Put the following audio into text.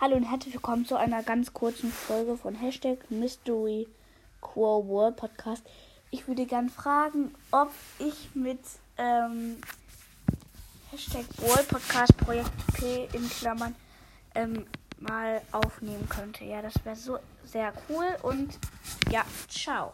Hallo und herzlich willkommen zu einer ganz kurzen Folge von Hashtag Mystery Quo World Podcast. Ich würde gern fragen, ob ich mit ähm, Hashtag World Podcast Projekt P in Klammern ähm, mal aufnehmen könnte. Ja, das wäre so sehr cool und ja, ciao.